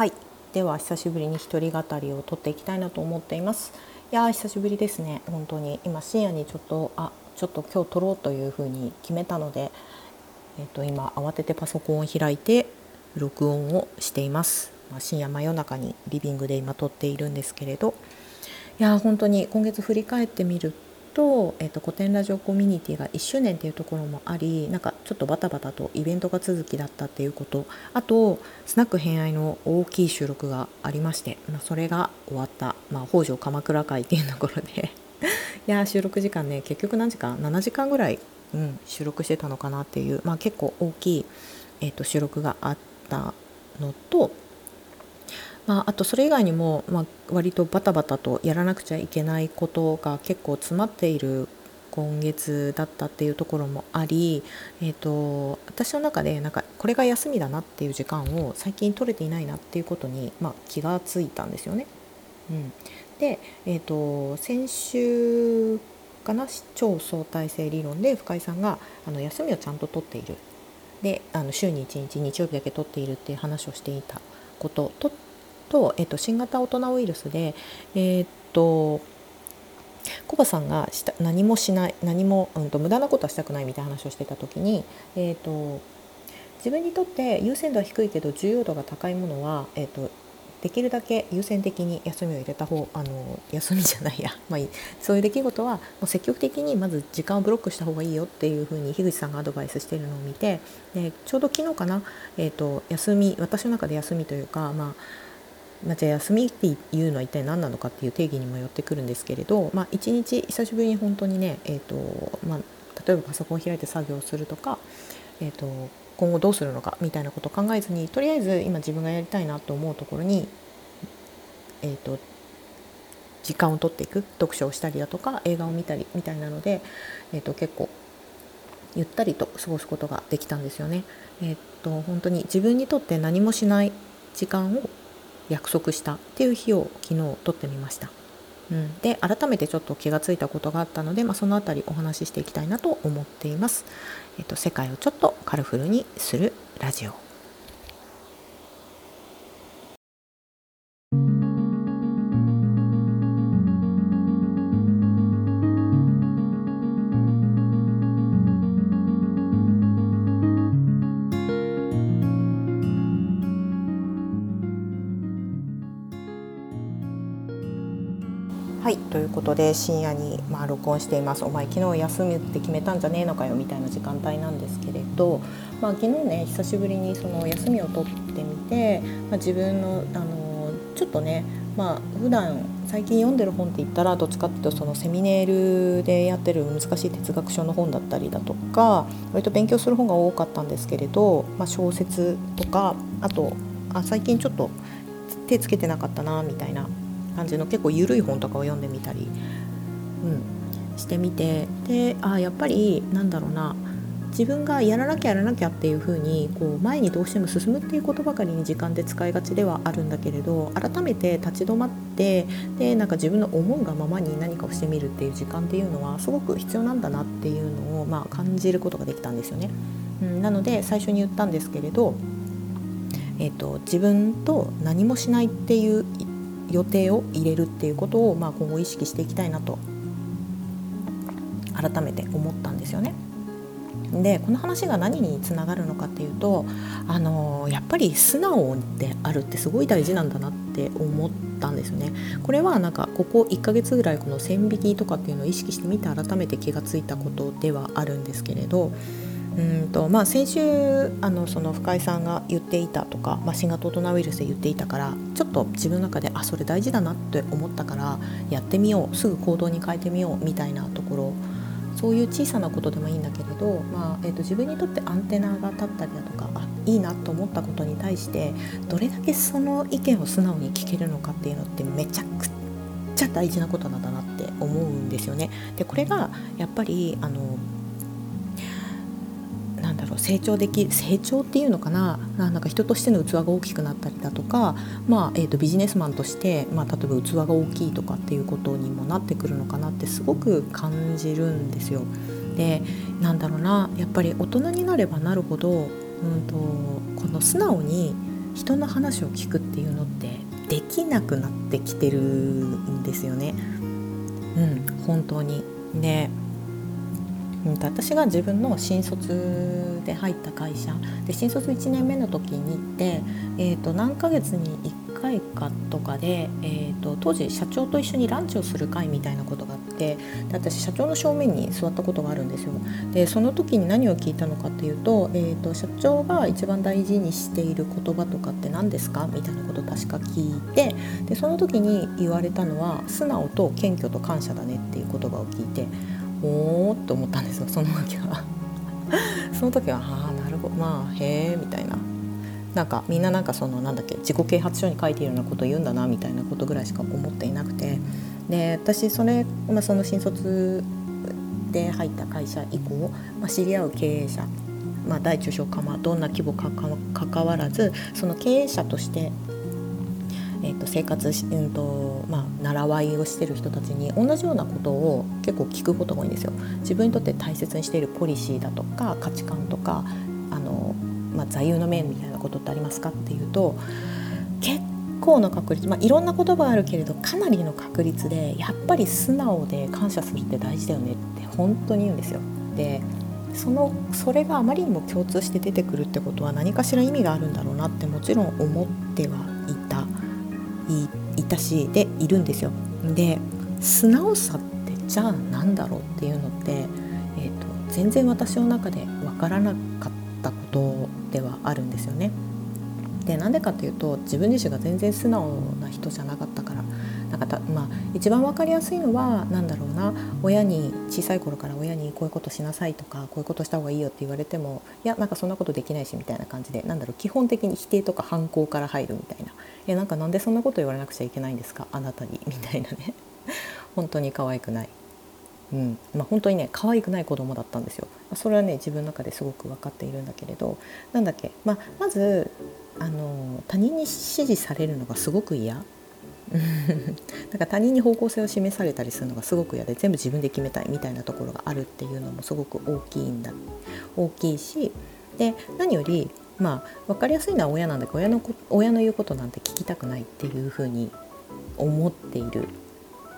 はい。では久しぶりに一人語りを撮っていきたいなと思っています。いや久しぶりですね。本当に。今深夜にちょっとあちょっと今日撮ろうというふうに決めたのでえっ、と今慌ててパソコンを開いて録音をしています、まあ、深夜真夜中にリビングで今撮っているんですけれど。いや本当に今月振り返ってみると,、えーと、古典ラジオコミュニティが1周年っていうところもありなんかちょっとバタバタとイベントが続きだったっていうこと。あとスナック偏愛の大きい収録がありまして、まあ、それが終わった、まあ、北条鎌倉会っていうところで。いや収録時間ね結局何時間？7時間ぐらい、うん、収録してたのかなっていう、まあ、結構大きい、えーと収録があったのとまあ、あとそれ以外にも、まあ、割とバタバタとやらなくちゃいけないことが結構詰まっている今月だったっていうところもあり、えーと、私の中でなんかこれが休みだなっていう時間を最近取れていないなっていうことに、まあ、気がついたんですよね。うん、で、えーと、先週かな超相対性理論で深井さんがあの休みをちゃんと取っているであの週に1日日曜日だけ取っているっていう話をしていたこととと、えっと、新型大人ウイルスで、えー、っとコバさんがした何もしない何も、うんと、無駄なことはしたくないみたいな話をしてた時に、えー、と自分にとって優先度は低いけど重要度が高いものは、えー、とできるだけ優先的に休みを入れた方あの休みじゃないや、まあ、そういう出来事はもう積極的にまず時間をブロックした方がいいよっていうふうに樋口さんがアドバイスしているのを見てでちょうど昨日かな、えーと休み私の中で休みというか、まあ、まあ、じゃあ休みっていうのは一体何なのかっていう定義にもよってくるんですけれど、まあ、一日久しぶりに本当にね、えーとまあ、例えばパソコンを開いて作業するとか、えーと、今後どうするのかみたいなことを考えずにとりあえず今自分がやりたいなと思うところに、えーと、時間を取っていく読書をしたりだとか映画を見たりみたいなので、えーと、結構ゆったりと過ごすことができたんですよね。えー、と本当に自分にとって何もしない時間を約束したっていう日を昨日撮ってみました。うん、で改めてちょっと気がついたことがあったので、まあ、その辺りお話ししていきたいなと思っています。えっと、世界をちょっとカラフルにするラジオはいということで深夜にまあ録音しています。お前昨日休むって決めたんじゃねえのかよみたいな時間帯なんですけれど、まあ、昨日ね久しぶりにその休みを取ってみて、まあ、自分のあのちょっとねまあ普段最近読んでる本って言ったらどっちかっていうとそのセミネールでやってる難しい哲学書の本だったりだとか割と勉強する本が多かったんですけれど、まあ、小説とかあとあ最近ちょっと手つけてなかったなみたいな感じの結構緩い本とかを読んでみたり、うん、してみてであやっぱりなんだろうな自分がやらなきゃやらなきゃっていう風にこう前にどうしても進むっていうことばかりに時間で使いがちではあるんだけれど改めて立ち止まってでなんか自分の思うがままに何かをしてみるっていう時間っていうのはすごく必要なんだなっていうのを、まあ、感じることができたんですよね。うん、なので最初に言ったんですけれど、えーと自分と何もしないっていう予定を入れるっていうことを、まあ、今後意識していきたいなと改めて思ったんですよね。でこの話が何につながるのかっていうとあのやっぱり素直であるってすごい大事なんだなって思ったんですよね。これはなんかここ1ヶ月ぐらいこの線引きとかっていうのを意識してみて改めて気がついたことではあるんですけれどうんとまあ、先週あのその深井さんが言っていたとか、まあ、新型コロナウイルスで言っていたからちょっと自分の中であそれ大事だなって思ったからやってみようすぐ行動に変えてみようみたいなところそういう小さなことでもいいんだけれど、まあえー、と自分にとってアンテナが立ったりだとかあいいなと思ったことに対してどれだけその意見を素直に聞けるのかっていうのってめちゃくちゃ大事なことなんだなって思うんですよね。でこれがやっぱりあのろう成長でき成長っていうのかな？なんか人としての器が大きくなったりだとか、まあえー、とビジネスマンとして、まあ、例えば器が大きいとかっていうことにもなってくるのかなってすごく感じるんですよ。でなんだろうな？やっぱり大人になればなるほど、うんと、この素直に人の話を聞くっていうのってできなくなってきてるんですよね。うん本当にで私が自分の新卒で入った会社で新卒1年目の時に行って、えー、と何ヶ月に1回かとかで、えー、と当時社長と一緒にランチをする会みたいなことがあってで私社長の正面に座ったことがあるんですよ。でその時に何を聞いたのかっていうと,、えー、と社長が一番大事にしている言葉とかって何ですか？みたいなことを確か聞いてでその時に言われたのは素直と謙虚と感謝だねっていう言葉を聞いておおって思ったんですよその時は。その時はああなるほどまあへえみたいな。なんかみんななんかそのなんだっけ自己啓発書に書いているようなこと言うんだなみたいなことぐらいしか思っていなくて。で私それ、まあ、その新卒で入った会社以降、まあ、知り合う経営者、まあ、大中小かまどんな規模かかわらずその経営者として、生活し、うんとまあ、習わいをしてる人たちに同じようなことを結構聞くことが多いんですよ。自分にとって大切にしているポリシーだとか価値観とかあの、まあ、座右の銘みたいなことってありますかっていうと結構の確率、まあ、いろんな言葉があるけれどかなりの確率でやっぱり素直で感謝するって大事だよねって本当に言うんですよ。でそのそれがあまりにも共通して出てくるってことは何かしら意味があるんだろうなってもちろん思ってはいたたしでいるんですよ。で素直さってじゃあ何だろうっていうのって、えーと、全然私の中で分からなかったことではあるんですよね。でなんでかっていうと自分自身が全然素直な人じゃなかったからなんかた、まあ、一番分かりやすいのは何だろうな親に小さい頃から親にこういうことしなさいとかこういうことした方がいいよって言われてもいやなんかそんなことできないしみたいな感じでなんだろう基本的に否定とか反抗から入るみたいな「えなんかなんでそんなこと言われなくちゃいけないんですかあなたに」みたいなね 本当に可愛くない。うんまあ、本当にね可愛くない子供だったんですよ。それはね自分の中ですごく分かっているんだけれどなんだっけ、まあ、まずあの他人に指示されるのがすごく嫌 なんか他人に方向性を示されたりするのがすごく嫌で全部自分で決めたいみたいなところがあるっていうのもすごく大きいんだ。大きいし。で何よりまあ分かりやすいのは親なんだけど親の親の言うことなんて聞きたくないっていうふうに思っている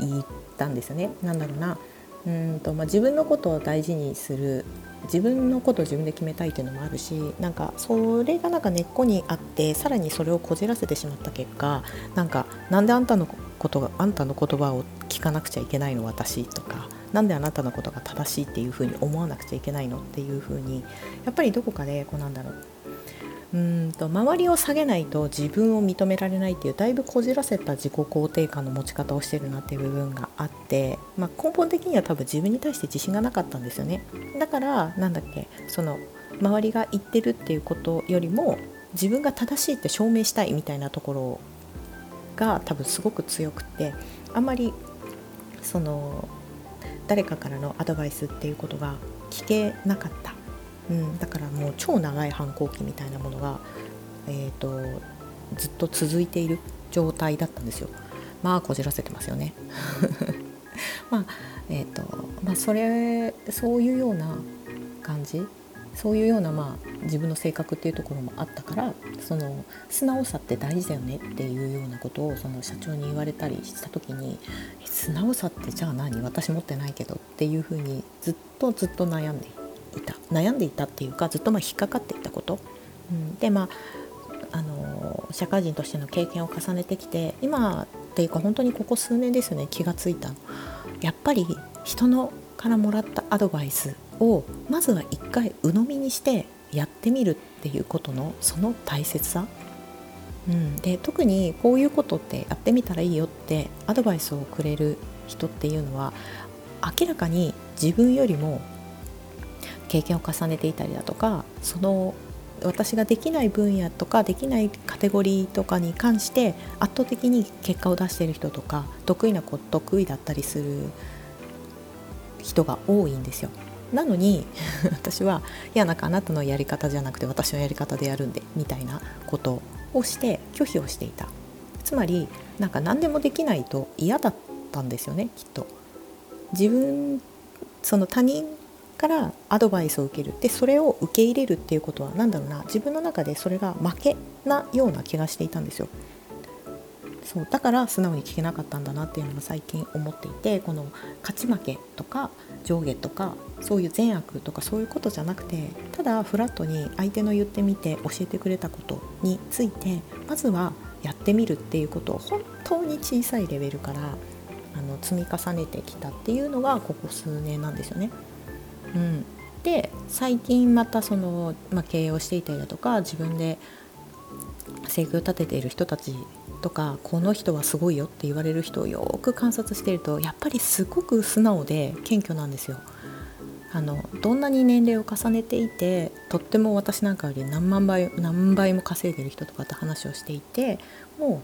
言ったんですよね。なんだろうな。うんと、まあ、自分のことを大事にする自分のことを自分で決めたいっていうのもあるしなんかそれがなんか根っこにあってさらにそれをこじらせてしまった結果なんかなんであんたのことがあんたの言葉を聞かなくちゃいけないの私とか何であなたのことが正しいっていうふうに思わなくちゃいけないのっていうふうにやっぱりどこかでこうなんだろううんと周りを下げないと自分を認められないっていうだいぶこじらせた自己肯定感の持ち方をしてるなっていう部分があって、まあ、根本的には多分自分に対して自信がなかったんですよね。だからなんだっけその周りが言ってるっていうことよりも自分が正しいって証明したいみたいなところが多分すごく強くてあんまりその誰かからのアドバイスっていうことが聞けなかった。うん、だからもう超長い反抗期みたいなものが、えーと、ずっと続いている状態だったんですよ。まあこじらせてますよね。まあえーとまあ、それそういうような感じそういうような、まあ、自分の性格っていうところもあったからその素直さって大事だよねっていうようなことをその社長に言われたりした時に素直さってじゃあ何？私持ってないけどっていうふうにずっとずっと悩んでいいた悩んでいたっていうかずっとまあ引っかかっていたこと、うん、でまああの社会人としての経験を重ねてきて今っていうか本当にここ数年ですね気がついたやっぱり人のからもらったアドバイスをまずは一回鵜呑みにしてやってみるっていうことのその大切さ、うん、で特にこういうことってやってみたらいいよってアドバイスをくれる人っていうのは明らかに自分よりも経験を重ねていたりだとかその私ができない分野とかできないカテゴリーとかに関して圧倒的に結果を出している人とか得意な子得意だったりする人が多いんですよ。なのに 私はいやなんかあなたのやり方じゃなくて私のやり方でやるんでみたいなことをして拒否をしていたつまりなんか何でもできないと嫌だったんですよねきっと自分その他人からアドバイスを受けるでそれを受け入れるっていうことは何だろうな自分の中でそれが負けなような気がしていたんですよ。そうだから素直に聞けなかったんだなっていうのが最近思っていてこの勝ち負けとか上下とかそういう善悪とかそういうことじゃなくてただフラットに相手の言ってみて教えてくれたことについてまずはやってみるっていうことを本当に小さいレベルからあの積み重ねてきたっていうのがここ数年なんですよね。うん、で最近またその、まあ、経営をしていたりだとか自分で生計を立てている人たちとかこの人はすごいよって言われる人をよく観察しているとやっぱりすごく素直で謙虚なんですよ。あのどんなに年齢を重ねていてとっても私なんかより何万倍何倍も稼いでる人とかって話をしていても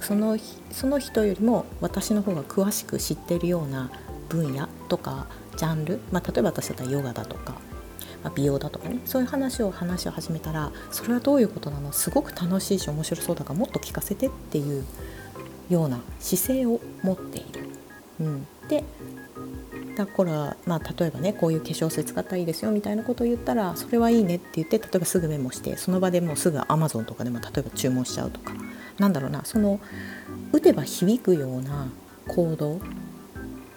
うそのその人よりも私の方が詳しく知ってるような分野とかジャンル、まあ、例えば私だったらヨガだとかまあ、美容だとかねそういう話を話を始めたらそれはどういうことなの？すごく楽しいし面白そうだからもっと聞かせてっていうような姿勢を持っている。うん、でだから、まあ、例えばねこういう化粧水使ったらいいですよみたいなことを言ったらそれはいいねって言って例えばすぐメモしてその場でもうすぐ Amazon とかでも例えば注文しちゃうとか。なんだろうなその打てば響くような行動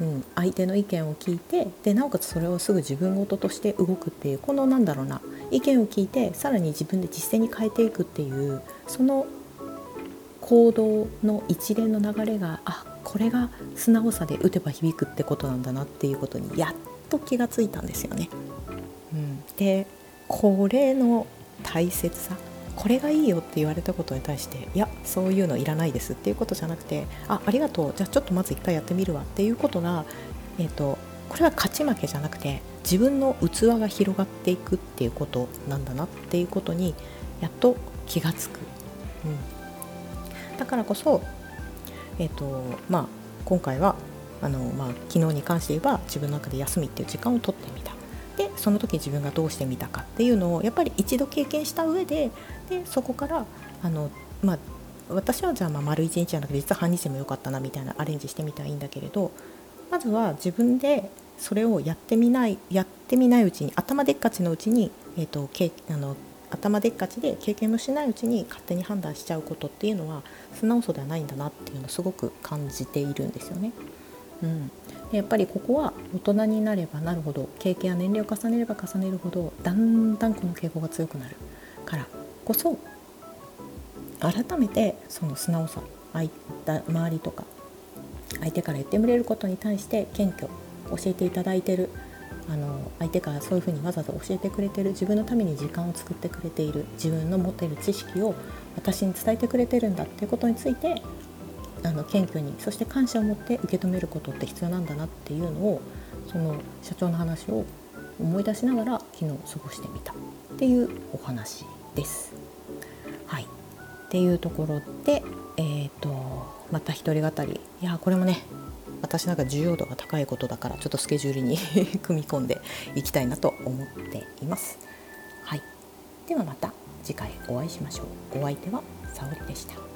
うん、相手の意見を聞いてでなおかつそれをすぐ自分事として動くっていうこのなんだろうな意見を聞いてさらに自分で実践に変えていくっていうその行動の一連の流れがあこれが素直さで打てば響くってことなんだなっていうことにやっと気がついたんですよね。うん、でこれの大切さこれがいいよって言われたことに対していやそういうのいらないですっていうことじゃなくてあありがとうじゃあちょっとまず一回やってみるわっていうことが、えーと、これは勝ち負けじゃなくて自分の器が広がっていくっていうことなんだなっていうことにやっと気がつく、うん、だからこそ、えーとまあ、今回はあの、まあ、昨日に関して言えば自分の中で休みっていう時間を取ってみた。でその時自分がどうしてみたかっていうのをやっぱり一度経験した上ででそこからあの、まあ、私はじゃあまあ丸1日じゃなくて実は半日でもよかったなみたいなアレンジしてみたらいいんだけれどまずは自分でそれをやってみないやってみないうちに頭でっかちのうちに、えーと、けあの頭でっかちで経験もしないうちに勝手に判断しちゃうことっていうのは素直さではないんだなっていうのをすごく感じているんですよね。うん、やっぱりここは大人になればなるほど経験や年齢を重ねれば重ねるほどだんだんこの傾向が強くなるから。こそ改めてその素直さ周りとか相手から言ってみれることに対して謙虚教えていただいてる。あの相手からそういうふうにわざわざ教えてくれてる。自分のために時間を作ってくれている。自分の持っている知識を私に伝えてくれてるんだっていうことについてあの謙虚にそして感謝を持って受け止めることって必要なんだなっていうのをその社長の話を思い出しながら昨日過ごしてみたっていうお話です。はい、っていうところで、えーと、また一人語りいやこれもね私なんか重要度が高いことだからちょっとスケジュールに組み込んでいきたいなと思っています。はい、ではまた次回お会いしましょう。お相手は沙織でした。